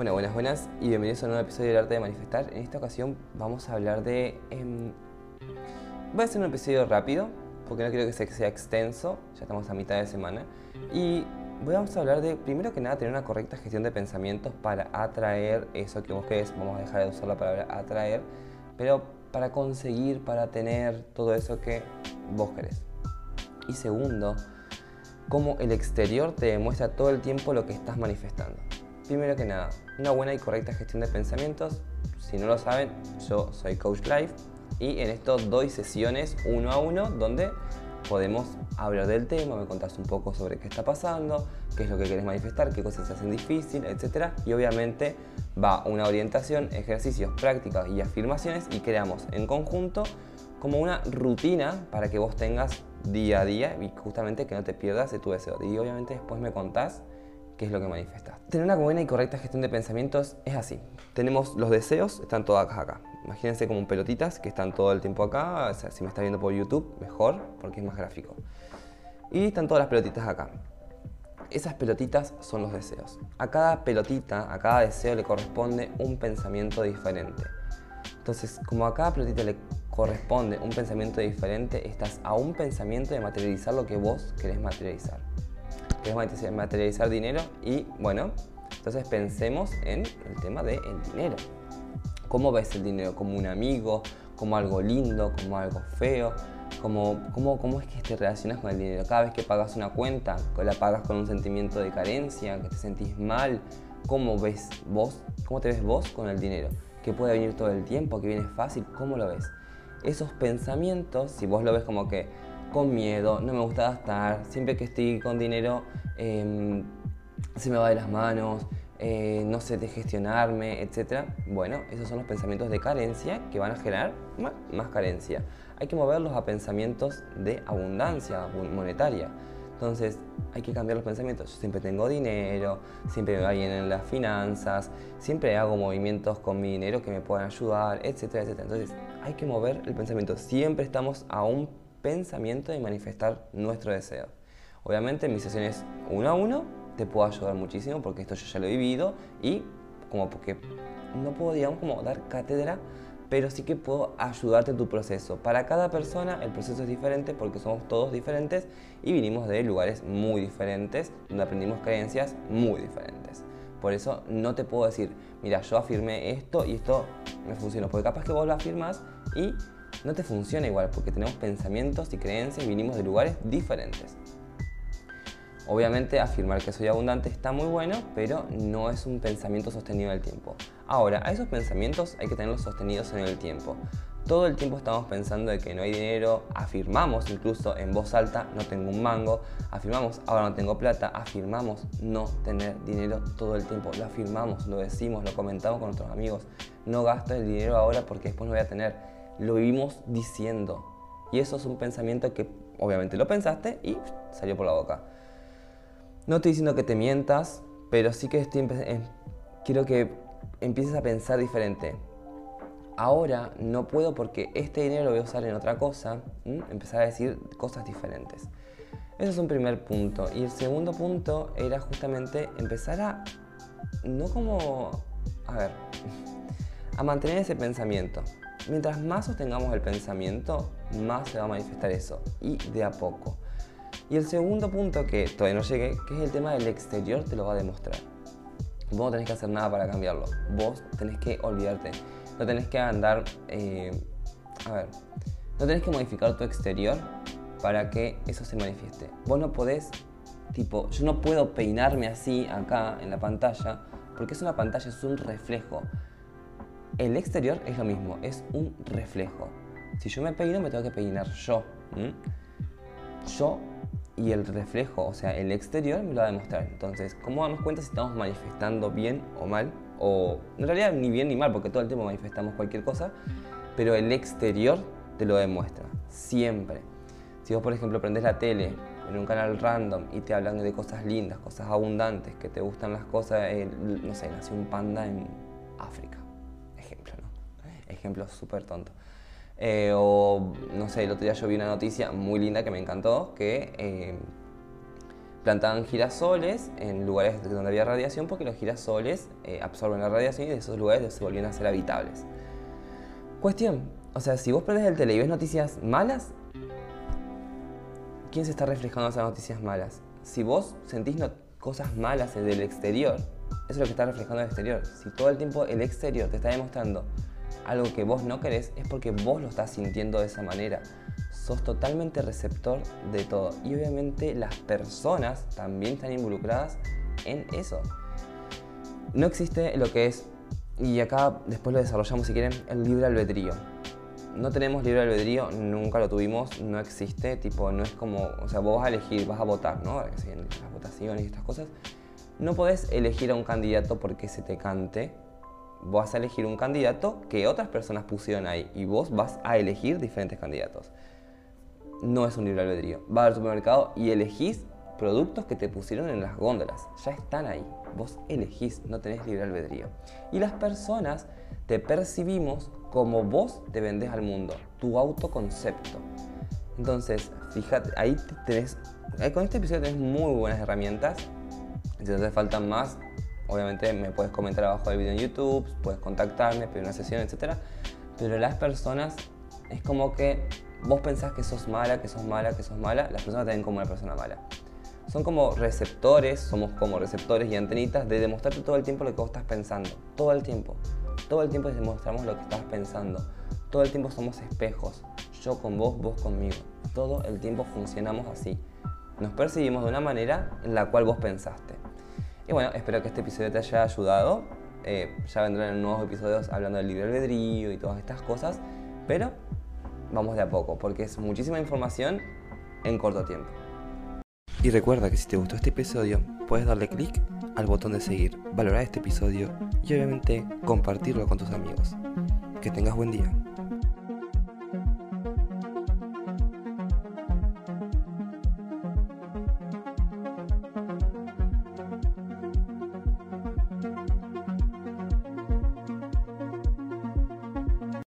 Bueno, buenas, buenas y bienvenidos a un nuevo episodio del Arte de Manifestar. En esta ocasión vamos a hablar de... em, voy a hacer un episodio rápido, porque no quiero que sea, extenso, ya estamos a mitad de semana. Y vamos a hablar de, primero que nada, tener una correcta gestión de pensamientos para atraer eso que vos querés. Vamos a dejar de usar la palabra atraer, pero para conseguir, para tener todo eso que vos querés. Y segundo, cómo el exterior te demuestra todo el tiempo lo que estás manifestando. Primero que nada, una buena y correcta gestión de pensamientos. Si no lo saben, yo soy Coach Life y en esto doy sesiones uno a uno donde podemos hablar del tema, me contás un poco sobre qué está pasando, qué es lo que querés manifestar, qué cosas se hacen difícil, etc. Y obviamente va una orientación, ejercicios, prácticas y afirmaciones y creamos en conjunto como una rutina para que vos tengas día a día y justamente que no te pierdas de tu deseo. Y obviamente después me contás qué es lo que manifestas. Tener una buena y correcta gestión de pensamientos es así. Tenemos los deseos, están todos acá. Imagínense como pelotitas que están todo el tiempo acá. O si me está viendo por YouTube, mejor, porque es más gráfico. Y están todas las pelotitas acá. Esas pelotitas son los deseos. A cada pelotita, a cada deseo le corresponde un pensamiento diferente. Entonces, como a cada pelotita le corresponde un pensamiento diferente, estás a un pensamiento de materializar lo que vos querés materializar querés materializar dinero y bueno, entonces pensemos en el tema del dinero. ¿Cómo ves el dinero? ¿Como un amigo? ¿Como algo lindo? ¿Como algo feo? ¿Cómo, cómo, cómo es que te relacionas con el dinero? Cada vez que pagas una cuenta, la pagas con un sentimiento de carencia, que te sentís mal. ¿Cómo ves vos? ¿Cómo te ves vos con el dinero? ¿Que puede venir todo el tiempo? ¿Que viene fácil? ¿Cómo lo ves? Esos pensamientos, si vos lo ves como que con miedo, no me gusta gastar, siempre que estoy con dinero em, se me va de las manos, eh, no sé de gestionarme, etc. Bueno, esos son los pensamientos de carencia que van a generar más, más carencia. Hay que moverlos a pensamientos de abundancia monetaria. Entonces hay que cambiar los pensamientos. Yo siempre tengo dinero, siempre me va bien en las finanzas, siempre hago movimientos con mi dinero que me puedan ayudar, etcétera, etcétera. Entonces hay que mover el pensamiento. Siempre estamos a un pensamiento y manifestar nuestro deseo. Obviamente en mis sesiones uno a uno te puedo ayudar muchísimo porque esto yo ya lo he vivido y como porque no puedo digamos como dar cátedra pero sí que puedo ayudarte en tu proceso. Para cada persona el proceso es diferente porque somos todos diferentes y vinimos de lugares muy diferentes, donde aprendimos creencias muy diferentes. Por eso no te puedo decir, mira, yo afirmé esto y esto me funcionó, porque capaz que vos lo afirmas y no te funciona igual porque tenemos pensamientos y creencias y vinimos de lugares diferentes. Obviamente afirmar que soy abundante está muy bueno, pero no es un pensamiento sostenido en el tiempo. Ahora, a esos pensamientos hay que tenerlos sostenidos en el tiempo. Todo el tiempo estamos pensando de que no hay dinero, afirmamos incluso en voz alta no tengo un mango, afirmamos ahora no tengo plata, afirmamos no tener dinero todo el tiempo, lo afirmamos, lo decimos, lo comentamos con nuestros amigos, no gasto el dinero ahora porque después no voy a tener lo vivimos diciendo. Y eso es un pensamiento que obviamente lo pensaste y salió por la boca. No estoy diciendo que te mientas, pero sí que estoy eh, quiero que empieces a pensar diferente. Ahora no puedo porque este dinero lo voy a usar en otra cosa, empezar a decir cosas diferentes. Ese es un primer punto. Y el segundo punto era justamente empezar a, no como, a ver, a mantener ese pensamiento. Mientras más sostengamos el pensamiento, más se va a manifestar eso, y de a poco. Y el segundo punto que todavía no llegué, que es el tema del exterior, te lo va a demostrar. Vos no tenés que hacer nada para cambiarlo. Vos tenés que olvidarte. No tenés que andar... Eh, a ver. No tenés que modificar tu exterior para que eso se manifieste. Vos no podés... Tipo, yo no puedo peinarme así acá en la pantalla porque es una pantalla, es un reflejo. El exterior es lo mismo, es un reflejo. Si yo me peino, me tengo que peinar yo. Yo y el reflejo, o sea, el exterior me lo va a demostrar. Entonces, ¿cómo damos cuenta si estamos manifestando bien o mal? O en realidad ni bien ni mal, porque todo el tiempo manifestamos cualquier cosa, pero el exterior te lo demuestra, siempre. Si vos, por ejemplo, prendes la tele en un canal random y te hablan de cosas lindas, cosas abundantes, que te gustan las cosas, no sé, nació un panda en África ejemplo súper tonto. Eh, o, no sé, el otro día yo vi una noticia muy linda que me encantó, que eh, plantaban girasoles en lugares donde había radiación porque los girasoles eh, absorben la radiación y de esos lugares se volvían a ser habitables. Cuestión, o sea, si vos prendes el tele y ves noticias malas, ¿quién se está reflejando esas noticias malas? Si vos sentís cosas malas del exterior, eso es lo que está reflejando el exterior. Si todo el tiempo el exterior te está demostrando algo que vos no querés, es porque vos lo estás sintiendo de esa manera. Sos totalmente receptor de todo. Y obviamente las personas también están involucradas en eso. No existe lo que es, y acá después lo desarrollamos si quieren, el libre albedrío no tenemos libre albedrío, nunca lo tuvimos, no existe, tipo, no es como, o sea, vos vas a elegir, vas a votar, ¿no? Las votaciones y estas cosas. No podés elegir a un candidato porque se te cante. Vas a elegir un candidato que otras personas pusieron ahí y vos vas a elegir diferentes candidatos. No es un libre albedrío. Vas al supermercado y elegís productos que te pusieron en las góndolas. Ya están ahí. Vos elegís, no tenés libre albedrío. Y las personas te percibimos como vos te vendés al mundo, tu autoconcepto. Entonces, fíjate, ahí tenés, con este episodio tenés muy buenas herramientas. Si te hace falta más, obviamente me puedes comentar abajo del video en YouTube, puedes contactarme, pedir una sesión, etc. Pero las personas, es como que vos pensás que sos mala, que sos mala, que sos mala, las personas te ven como una persona mala. Son como receptores, somos como receptores y antenitas de demostrarte todo el tiempo lo que vos estás pensando. Todo el tiempo. Todo el tiempo demostramos lo que estás pensando. Todo el tiempo somos espejos. Yo con vos, vos conmigo. Todo el tiempo funcionamos así. Nos percibimos de una manera en la cual vos pensaste. Y bueno, espero que este episodio te haya ayudado. Eh, ya vendrán nuevos episodios hablando del libre albedrío y todas estas cosas. Pero vamos de a poco, porque es muchísima información en corto tiempo. Y recuerda que si te gustó este episodio, puedes darle clic al botón de seguir, valorar este episodio y obviamente compartirlo con tus amigos. Que tengas buen día.